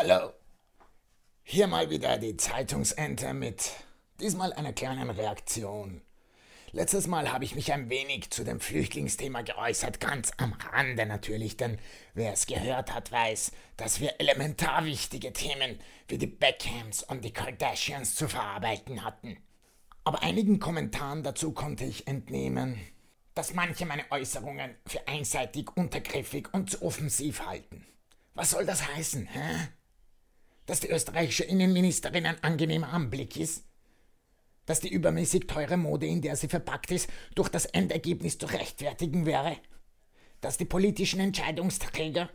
Hallo. Hier mal wieder die Zeitungsente mit diesmal einer kleinen Reaktion. Letztes Mal habe ich mich ein wenig zu dem Flüchtlingsthema geäußert, ganz am Rande natürlich, denn wer es gehört hat, weiß, dass wir elementar wichtige Themen wie die Beckhams und die Kardashians zu verarbeiten hatten. Aber einigen Kommentaren dazu konnte ich entnehmen, dass manche meine Äußerungen für einseitig, untergriffig und zu offensiv halten. Was soll das heißen, hä? Dass die österreichische Innenministerin ein angenehmer Anblick ist, dass die übermäßig teure Mode, in der sie verpackt ist, durch das Endergebnis zu rechtfertigen wäre, dass die politischen Entscheidungsträger,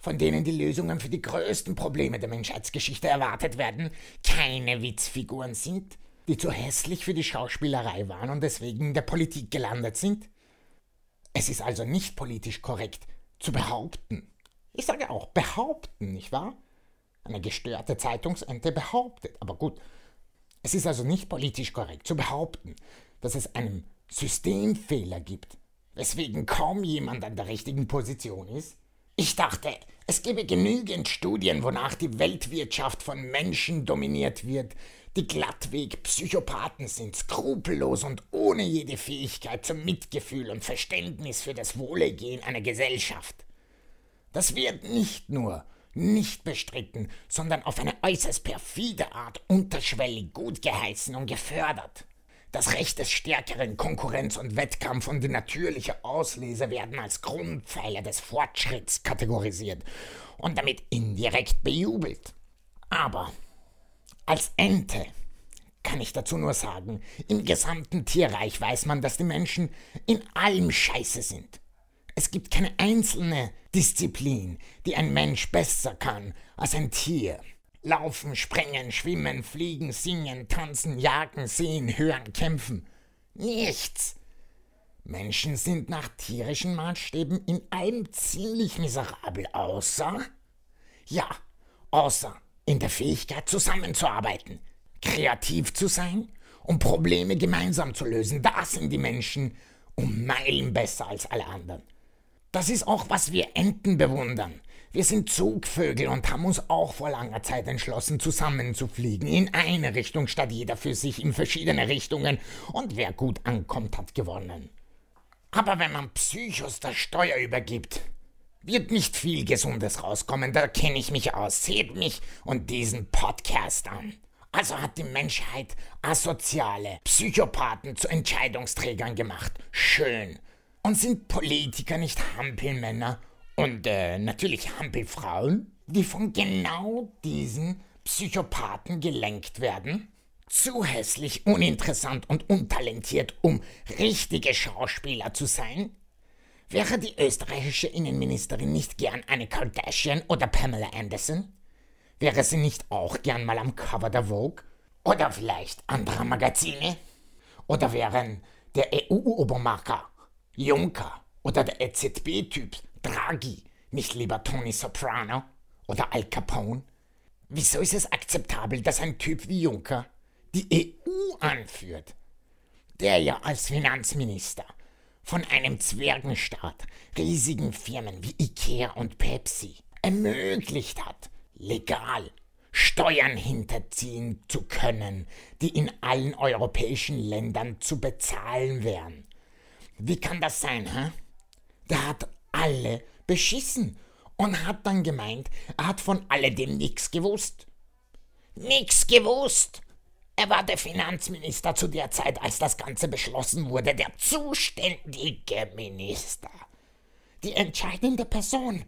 von denen die Lösungen für die größten Probleme der Menschheitsgeschichte erwartet werden, keine Witzfiguren sind, die zu hässlich für die Schauspielerei waren und deswegen in der Politik gelandet sind? Es ist also nicht politisch korrekt zu behaupten. Ich sage auch behaupten, nicht wahr? Eine gestörte Zeitungsente behauptet. Aber gut, es ist also nicht politisch korrekt zu behaupten, dass es einen Systemfehler gibt, weswegen kaum jemand an der richtigen Position ist. Ich dachte, es gäbe genügend Studien, wonach die Weltwirtschaft von Menschen dominiert wird, die glattweg Psychopathen sind, skrupellos und ohne jede Fähigkeit zum Mitgefühl und Verständnis für das Wohlergehen einer Gesellschaft. Das wird nicht nur nicht bestritten, sondern auf eine äußerst perfide Art unterschwellig gut geheißen und gefördert. Das Recht des Stärkeren, Konkurrenz und Wettkampf und die natürliche Auslese werden als Grundpfeiler des Fortschritts kategorisiert und damit indirekt bejubelt. Aber als Ente kann ich dazu nur sagen, im gesamten Tierreich weiß man, dass die Menschen in allem scheiße sind. Es gibt keine einzelne Disziplin, die ein Mensch besser kann als ein Tier. Laufen, springen, schwimmen, fliegen, singen, tanzen, jagen, sehen, hören, kämpfen. Nichts. Menschen sind nach tierischen Maßstäben in allem ziemlich miserabel, außer. Ja, außer in der Fähigkeit zusammenzuarbeiten, kreativ zu sein und Probleme gemeinsam zu lösen. Da sind die Menschen um Meilen besser als alle anderen. Das ist auch, was wir Enten bewundern. Wir sind Zugvögel und haben uns auch vor langer Zeit entschlossen, zusammenzufliegen, in eine Richtung statt jeder für sich in verschiedene Richtungen, und wer gut ankommt, hat gewonnen. Aber wenn man Psychos das Steuer übergibt, wird nicht viel Gesundes rauskommen, da kenne ich mich aus. Seht mich und diesen Podcast an. Also hat die Menschheit asoziale Psychopathen zu Entscheidungsträgern gemacht. Schön. Und sind Politiker nicht Hampelmänner und äh, natürlich Hampelfrauen, die von genau diesen Psychopathen gelenkt werden? Zu hässlich, uninteressant und untalentiert, um richtige Schauspieler zu sein? Wäre die österreichische Innenministerin nicht gern eine Kardashian oder Pamela Anderson? Wäre sie nicht auch gern mal am Cover der Vogue? Oder vielleicht anderer Magazine? Oder wären der EU-Obermarker Juncker oder der EZB-Typ Draghi nicht lieber Tony Soprano oder Al Capone? Wieso ist es akzeptabel, dass ein Typ wie Juncker die EU anführt, der ja als Finanzminister von einem Zwergenstaat riesigen Firmen wie Ikea und Pepsi ermöglicht hat, legal Steuern hinterziehen zu können, die in allen europäischen Ländern zu bezahlen wären. Wie kann das sein, hä? Der hat alle beschissen und hat dann gemeint, er hat von alledem nichts gewusst. Nix gewusst! Er war der Finanzminister zu der Zeit, als das Ganze beschlossen wurde, der zuständige Minister. Die entscheidende Person.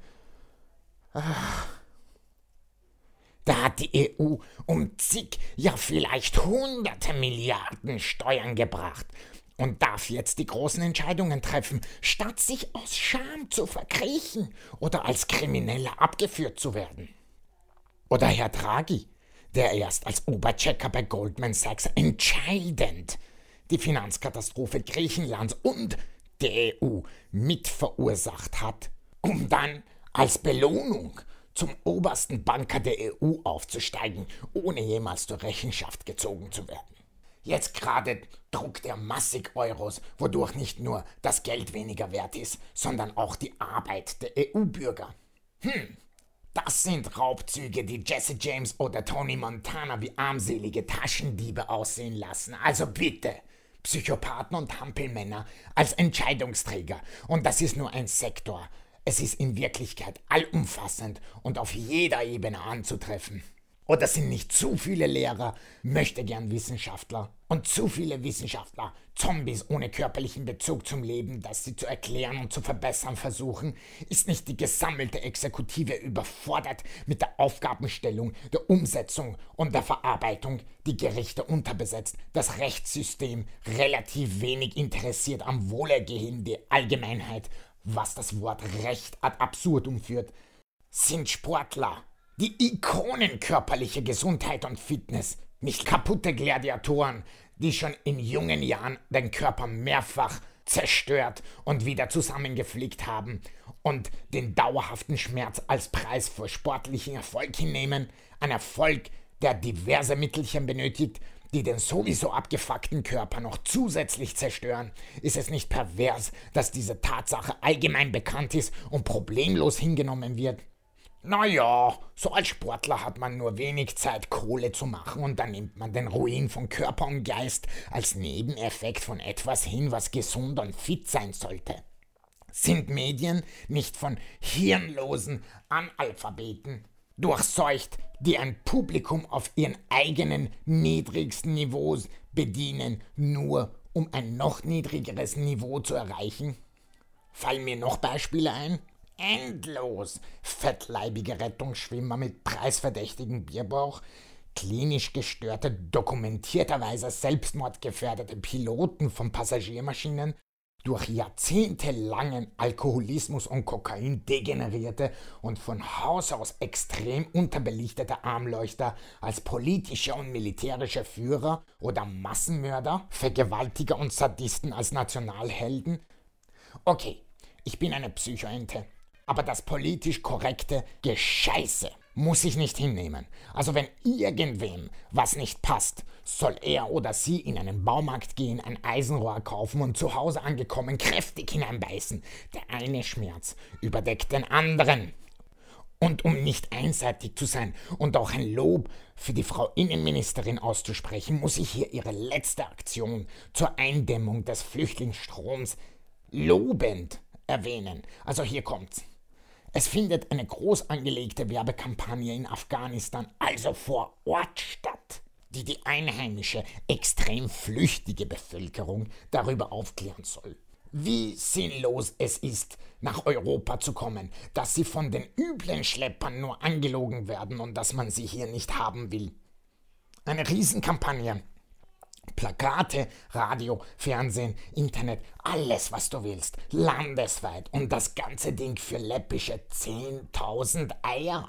Ach. Da hat die EU um zig, ja vielleicht hunderte Milliarden Steuern gebracht und darf jetzt die großen Entscheidungen treffen, statt sich aus Scham zu verkriechen oder als Krimineller abgeführt zu werden. Oder Herr Draghi, der erst als Oberchecker bei Goldman Sachs entscheidend die Finanzkatastrophe Griechenlands und der EU mitverursacht hat, um dann als Belohnung zum obersten Banker der EU aufzusteigen, ohne jemals zur Rechenschaft gezogen zu werden. Jetzt gerade druckt er massig Euros, wodurch nicht nur das Geld weniger wert ist, sondern auch die Arbeit der EU-Bürger. Hm, da Das sind Raubzüge, die Jesse James oder Tony Montana wie armselige Taschendiebe aussehen lassen. Also bitte. Psychopathen und Hampelmänner als Entscheidungsträger. Und das ist nur ein Sektor. Es ist in Wirklichkeit allumfassend und auf jeder Ebene anzutreffen. Oder sind nicht zu viele Lehrer, möchte gern Wissenschaftler und zu viele Wissenschaftler Zombies ohne körperlichen Bezug zum Leben, das sie zu erklären und zu verbessern versuchen? Ist nicht die gesammelte Exekutive überfordert mit der Aufgabenstellung, der Umsetzung und der Verarbeitung, die Gerichte unterbesetzt, das Rechtssystem relativ wenig interessiert am Wohlergehen der Allgemeinheit, was das Wort Recht ad absurdum führt? Sind Sportler, die Ikonen körperliche Gesundheit und Fitness, nicht kaputte Gladiatoren, die schon in jungen Jahren den Körper mehrfach zerstört und wieder zusammengeflickt haben und den dauerhaften Schmerz als Preis für sportlichen Erfolg hinnehmen, ein Erfolg, der diverse Mittelchen benötigt, die den sowieso abgefuckten Körper noch zusätzlich zerstören, ist es nicht pervers, dass diese Tatsache allgemein bekannt ist und problemlos hingenommen wird. Naja, so als Sportler hat man nur wenig Zeit, Kohle zu machen und dann nimmt man den Ruin von Körper und Geist als Nebeneffekt von etwas hin, was gesund und fit sein sollte. Sind Medien nicht von hirnlosen Analphabeten durchseucht, die ein Publikum auf ihren eigenen niedrigsten Niveaus bedienen, nur um ein noch niedrigeres Niveau zu erreichen? Fallen mir noch Beispiele ein? Endlos. Fettleibige Rettungsschwimmer mit preisverdächtigem Bierbauch, klinisch gestörte, dokumentierterweise selbstmordgefährdete Piloten von Passagiermaschinen, durch jahrzehntelangen Alkoholismus und Kokain degenerierte und von Haus aus extrem unterbelichtete Armleuchter als politische und militärische Führer oder Massenmörder, Vergewaltiger und Sadisten als Nationalhelden? Okay, ich bin eine Psychoente. Aber das politisch korrekte Gescheiße muss ich nicht hinnehmen. Also wenn irgendwem was nicht passt, soll er oder sie in einen Baumarkt gehen, ein Eisenrohr kaufen und zu Hause angekommen kräftig hineinbeißen. Der eine Schmerz überdeckt den anderen. Und um nicht einseitig zu sein und auch ein Lob für die Frau Innenministerin auszusprechen, muss ich hier ihre letzte Aktion zur Eindämmung des Flüchtlingsstroms lobend erwähnen. Also hier kommt's. Es findet eine groß angelegte Werbekampagne in Afghanistan, also vor Ort statt, die die einheimische, extrem flüchtige Bevölkerung darüber aufklären soll. Wie sinnlos es ist, nach Europa zu kommen, dass sie von den üblen Schleppern nur angelogen werden und dass man sie hier nicht haben will. Eine Riesenkampagne, Plakate, Radio, Fernsehen, Internet, alles, was du willst, landesweit und das ganze Ding für läppische 10.000 Eier.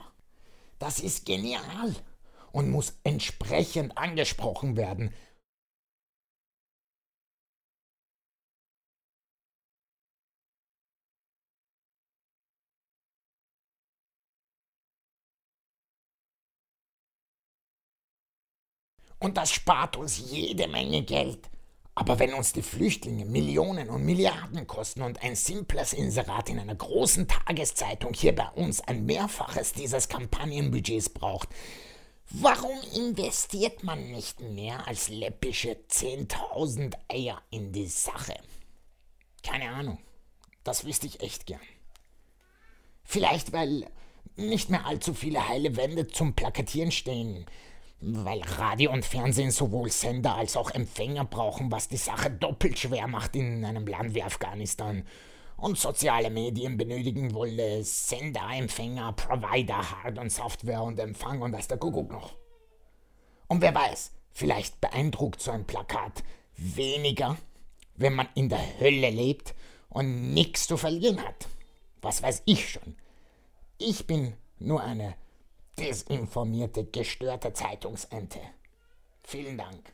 Das ist genial und muss entsprechend angesprochen werden, Und das spart uns jede Menge Geld. Aber wenn uns die Flüchtlinge Millionen und Milliarden kosten und ein simples Inserat in einer großen Tageszeitung hier bei uns ein Mehrfaches dieses Kampagnenbudgets braucht, warum investiert man nicht mehr als läppische 10.000 Eier in die Sache? Keine Ahnung. Das wüsste ich echt gern. Vielleicht, weil nicht mehr allzu viele heile Wände zum Plakatieren stehen weil Radio und Fernsehen sowohl Sender als auch Empfänger brauchen, was die Sache doppelt schwer macht in einem Land wie Afghanistan. Und soziale Medien benötigen wohl Sender, Empfänger, Provider, Hard- und Software und Empfang und das der Kuckuck noch. Und wer weiß, vielleicht beeindruckt so ein Plakat weniger, wenn man in der Hölle lebt und nichts zu verlieren hat. Was weiß ich schon. Ich bin nur eine desinformierte, gestörte Zeitungsente. Vielen Dank.